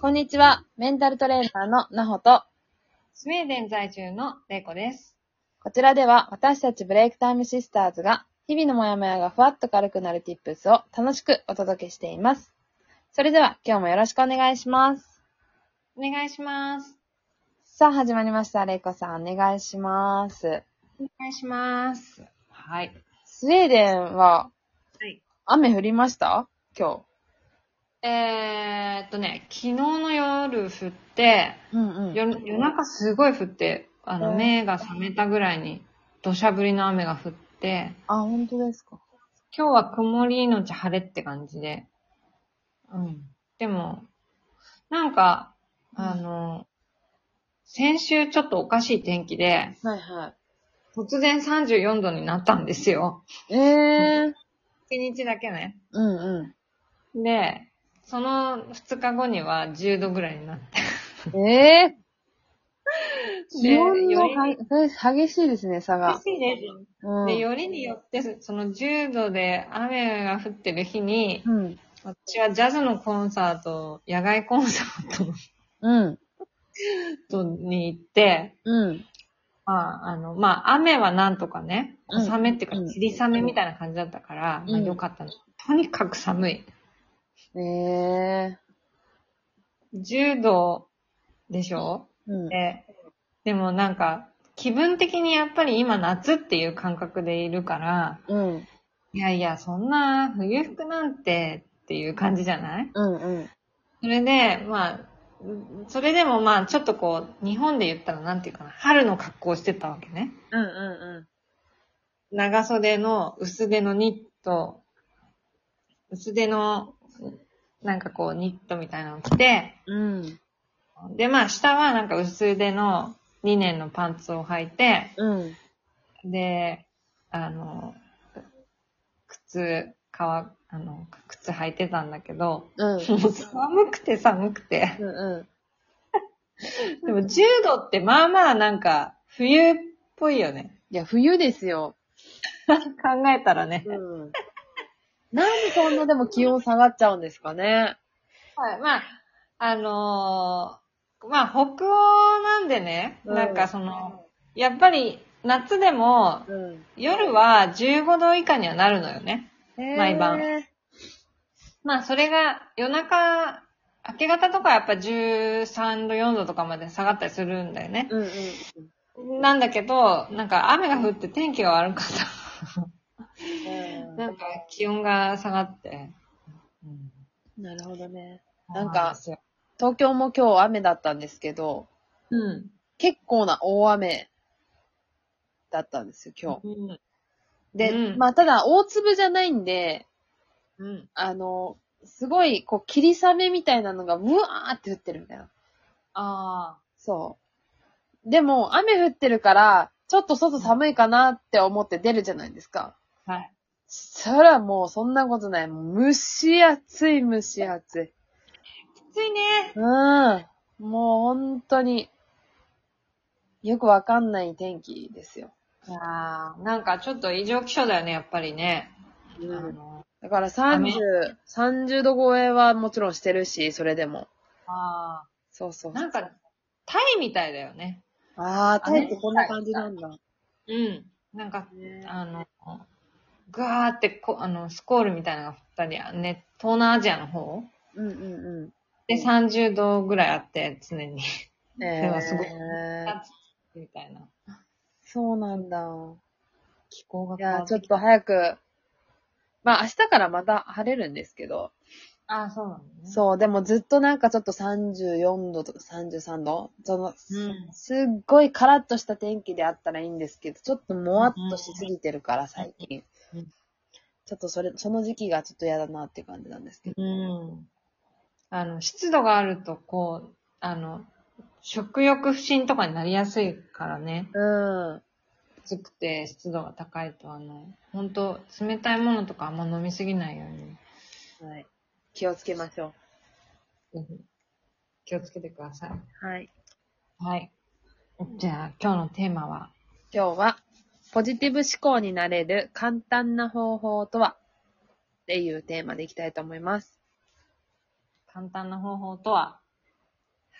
こんにちは。メンタルトレーナーのなほと、スウェーデン在住のレイコです。こちらでは私たちブレイクタイムシスターズが日々のモヤモヤがふわっと軽くなる tips を楽しくお届けしています。それでは今日もよろしくお願いします。お願いします。さあ始まりました。レイコさんお願いします。お願いします。はい。スウェーデンははい。雨降りました？今えーっとね、昨日の夜降って、日。うんうん夜夜中すごい降って、あの、うん目が覚めたぐらいに土砂降りの雨が降って、あ、本当ですか。今日は曇りのち晴れって感じで。うん。でも、なんか、あの、先週ちょっとおかしい天気で、はいは突然34度になったんですよ。い。えー。1日だけね。うんうで、その2日後には10度ぐらいになって。ん。えー。で気温の激しいですね、差が。嬉しいです。うん。で、よりによって、その10度で雨が降ってる日に、うん。私はジャズのコンサート、野外コンサーうん。トに行って、うん。まあ、あの、まあ、雨はなんとかね、うん小雨っていうかうん、霧雨みたいな感じだったから、うんまあ、よかったの。とにかく寒い。ええ10度でしょ？うん。で、でもなんか、気分的にやっぱり今夏っていう感覚でいるから、うん。いやいや、そんな冬服なんてっていう感じじゃない？うん。うん。それで、まあ、うんそれでもまあちょっとこう、日本で言ったらなんていうかな、春の格好をしてたわけね。うん。う長袖の薄手のニット、薄手の、なんかこうニットみたいなのを着て、ん。うん。でまあ下はなんか薄手の2年のパンツを履いて、うん。で、あの、靴、革、あの、靴履いてたんだけど、うん。もう寒くて寒くて。うん。でも10度ってまあまあなんか冬っぽいよね。いや、冬ですよ。考えたらね。うん。なんでそんなでも気温下がっちゃうんですかね？はい、まあ、あのーまあ北欧なんでね、うんなんかその、やっぱり夏でもうん。夜は15度以下にはなるのよね。毎晩へまあそれが夜中、明け方とかやっぱ13度、4度とかまで下がったりするんだよねー。。うん。なんだけど、なんか雨が降って天気が悪かった。うん。なんか気温が下がって。なるほどね。うなんか東京も今日雨だったんですけど、うん。結構な大雨だったんですよ、今日。うん。で、うんまあ、ただ、大粒じゃないんで、うん。あの、すごい、こう、霧雨みたいなのが、うわーって降ってるみたいな。あそう。でも、雨降ってるから、ちょっと外寒いかなって思って出るじゃないですか。あ。はい。そらもう、そんなことない。もう蒸し暑い、蒸し暑い。きついね。うん。もう、本当に、よくわかんない天気ですよ。ああ、なんかちょっと異常気象だよね、やっぱりね。あのだから雨30、30度超えはもちろんしてるし、それでも。あそうそうあ。なんか、タイみたいだよね。ああ、タイってこんな感じなんだ。うん。なんか、あの、ガーってこ、あの、スコールみたいなのが降ったり、ね、東南アジアの方うんうんうで30度ぐらいあって、常に。ん。えでもすごいー、みたいな。そうなんだ。気候がいや、変わってきちょったと早く、まあ明日からまた晴れるんですけど、ああ、そうなのね。そう、でもずっとなんかちょっと34度とか33度その、うんすっごいカラッとした天気であったらいいんですけど、ちょっともわっとしすぎてるから最近うん。ちょっとそれ、その時期がちょっと嫌だなって感じなんですけど。うん。あの、湿度があると、こう、あの、食欲不振とかになりやすいからね。うん。暑くて湿度が高いと、あの、本当冷たいものとかあんま飲みすぎないように、はい。気をつけましょぜひ気をつけてください。う。はい。はい。じゃあ、今日のテーマは、今日は、ポジティブ思考になれる簡単な方法とは？っていうテーマでいきたいと思います。簡単な方法とは、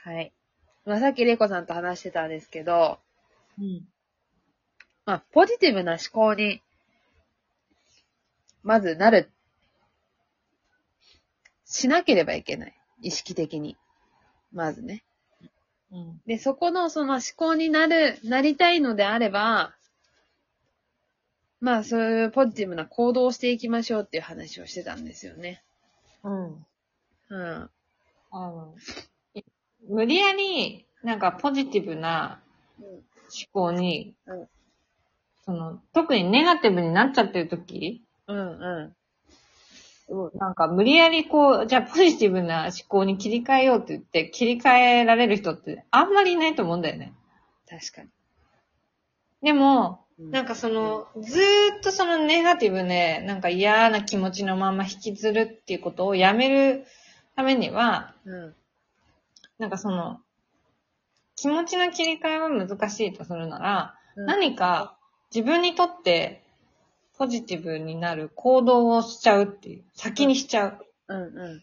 はい。まあ、さっきレイコさんと話してたんですけど、うん。まあ、ポジティブな思考に、まずなる、しなければいけない。意識的に。まずね。うん。で、そこのその思考になる、なりたいのであれば、まあ、そういうポジティブな行動をしていきましょうっていう話をしてたんですよね。うん。うん。あの、い無理やり、なんかポジティブな思考に、うんその、特にネガティブになっちゃってる時うん、うん。なんか無理やりこう、じゃあポジティブな思考に切り替えようって言って、切り替えられる人ってあんまりいないと思うんだよね。確かに。でも、うんなんかその、ずーっとそのネガティブね、なんか嫌な気持ちのまま引きずるっていうことをやめるためには、うん。なんかその、気持ちの切り替えは難しいとするなら、うん何か自分にとってポジティブになる行動をしちゃうっていう、先にしちゃう。うん、う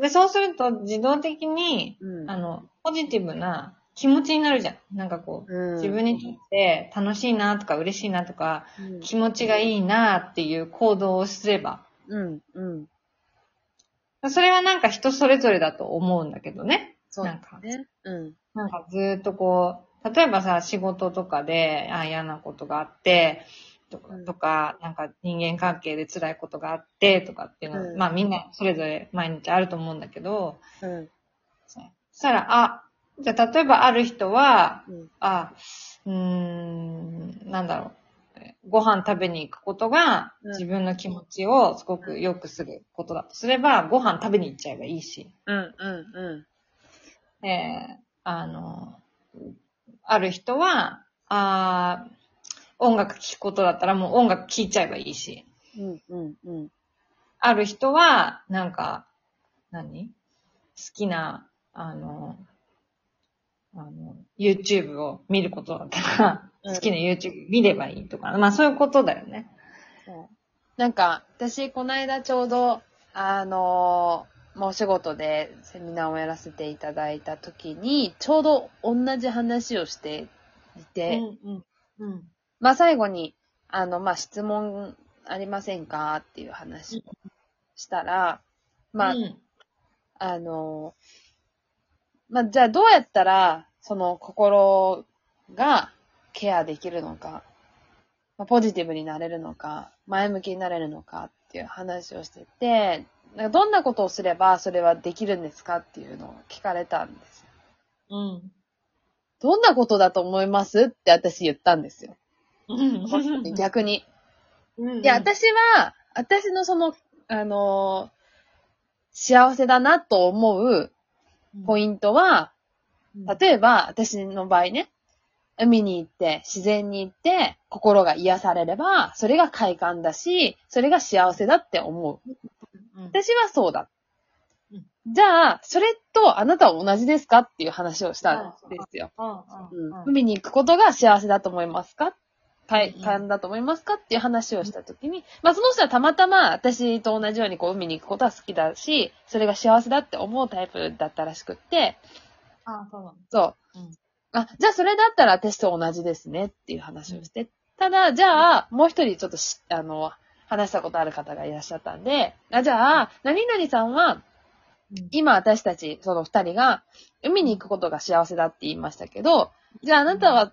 で、そうすると自動的に、ん。うん。あの、ポジティブな気持ちになるじゃん。なんかこう、うん、自分にとって楽しいなとか嬉しいなとか、うん、気持ちがいいなっていう行動をすれば、うん、うん。それはなんか人それぞれだと思うんだけどね。そうなんかね。うん。なんかずーっとこう、例えばさ、仕事とかで、あ嫌なことがあって、とかうん、とかなんか人間関係で辛いことがあって、とかっていうのは、うんまあみんなそれぞれ毎日あると思うんだけど、うん。そしたら、あ、じゃあ例えばある人は、うん。あ、うーん、なんだろう。ご飯食べに行くことがうん自分の気持ちをすごく良くすることだとすれば、ご飯食べに行っちゃえばいいし。うん、うん、うえーあの、ある人は、あー音楽聴くことだったらもう音楽聴いちゃえばいいし。ん。うん、うん、うん。ある人は、なんか、何？好きな、あの、あの、YouTube を見ることだったら、うん好きな YouTube 見ればいいとか、まあそういうことだよね。なんか、私、この間ちょうど、あのーもうお仕事でセミナーをやらせていただいた時に、ちょうど同じ話をしていて、うん、うん、うん。まあ最後に、あの、まあ質問ありませんか？っていう話をしたら、まあ、うんあの、まあ、じゃあどうやったら、その心がケアできるのか、まあ、ポジティブになれるのか、前向きになれるのかっていう話をしてて、なんかどんなことをすればそれはできるんですかっていうのを聞かれたんですよ。うん。どんなことだと思います？って私言ったんですよ。うん。逆に。うん。いや、私は、私のその、あのー幸せだなと思うポイントは、例えば、私の場合ね、海に行って、自然に行って、心が癒されれば、それが快感だし、それが幸せだって思う。うん、私はそうだうん。じゃあ、それとあなたは同じですかっていう話をしたんですよ。海に行くことが幸せだと思いますか快うん感だと思いますかっていう話をしたときに、まあその人はたまたま私と同じようにこう海に行くことは好きだし、それが幸せだって思うタイプだったらしくって、あ、そうなの。そう。うんあ、じゃあそれだったら私と同じですねっていう話をして。ただ、じゃあ、もう一人ちょっとし、あの、話したことある方がいらっしゃったんで、あじゃあ、何々さんは、今私たち、その二人が、海に行くことが幸せだって言いましたけど、じゃああなたは、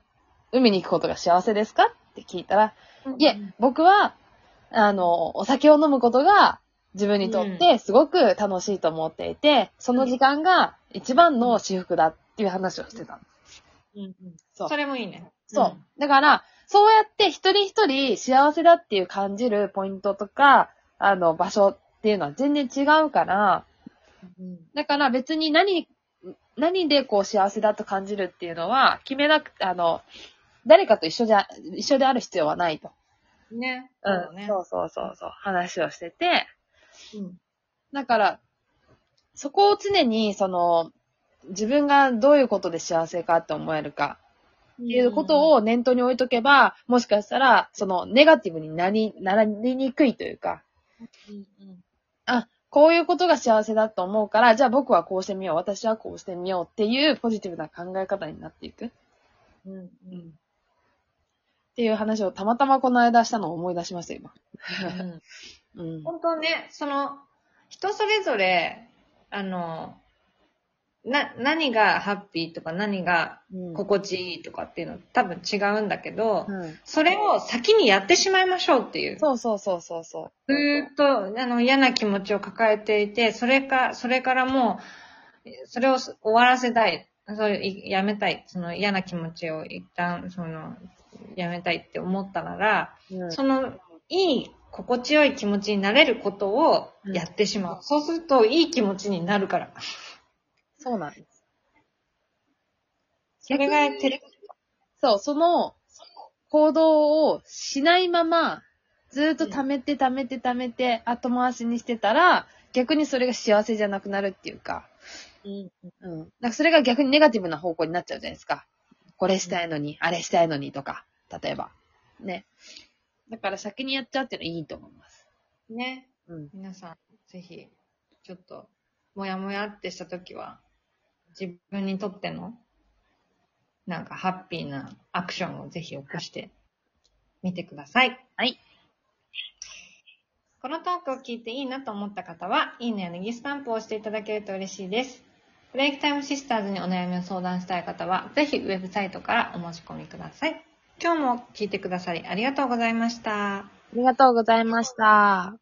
海に行くことが幸せですかって聞いたら、うんいえ、僕は、あの、お酒を飲むことが自分にとってすごく楽しいと思っていて、その時間が一番の私服だっていう話をしてたの。うんうんそうそれもいいね。そう。だから、そうやって一人一人幸せだっていう感じるポイントとか、あの、場所っていうのは全然違うから、うん。だから別に何、何でこう幸せだと感じるっていうのは決めなくて、あの、誰かと一緒じゃ、一緒である必要はないと。ね。うん。ね。そうそうそうそう。話をしてて、うん。だから、そこを常に、その、自分がどういうことで幸せかって思えるかっていうことを念頭に置いとけば、もしかしたら、その、ネガティブになり、なりにくいというか、うんうんこういうことが幸せだと思うから、じゃあ僕はこうしてみよう、私はこうしてみようっていうポジティブな考え方になっていく。っうん。うん。ていう話をたまたまこの間したのを思い出しました、今。うん。本当ね、その、人それぞれ、あの、な、何がハッピーとか何がうん心地いいとかっていうの多分違うんだけど、うん。それを先にやってしまいましょうっていう。そうそうそうそうそずーっと、あの、嫌な気持ちを抱えていて、それか、それからもう、それを終わらせたい。それ、いやめたい。その嫌な気持ちを一旦、その、やめたいって思ったなら、う。うん。その、いい、心地よい気持ちになれることをやってしまう。そうすると、いい気持ちになるから。そうなんです。それが、てれ、そう、その行動をしないまま、ずーっと溜めて溜めて溜めて後回しにしてたら、逆にそれが幸せじゃなくなるっていうか、うん。うん。なんかそれが逆にネガティブな方向になっちゃうじゃないですか。これしたいのに、あれしたいのにとか、例えば。ね。だから先にやっちゃうっていうのはいいと思います。ね。うん。皆さん、ぜひ、ちょっと、もやもやってしたときは、自分にとっての、なんかハッピーなアクションをぜひ起こしてみてください。はい。このトークを聞いていいなと思った方は、いいねやネギスタンプを押していただけると嬉しいです。ブレイクタイムシスターズにお悩みを相談したい方は、ぜひウェブサイトからお申し込みください。今日も聞いてくださりありがとうございました。ありがとうございました。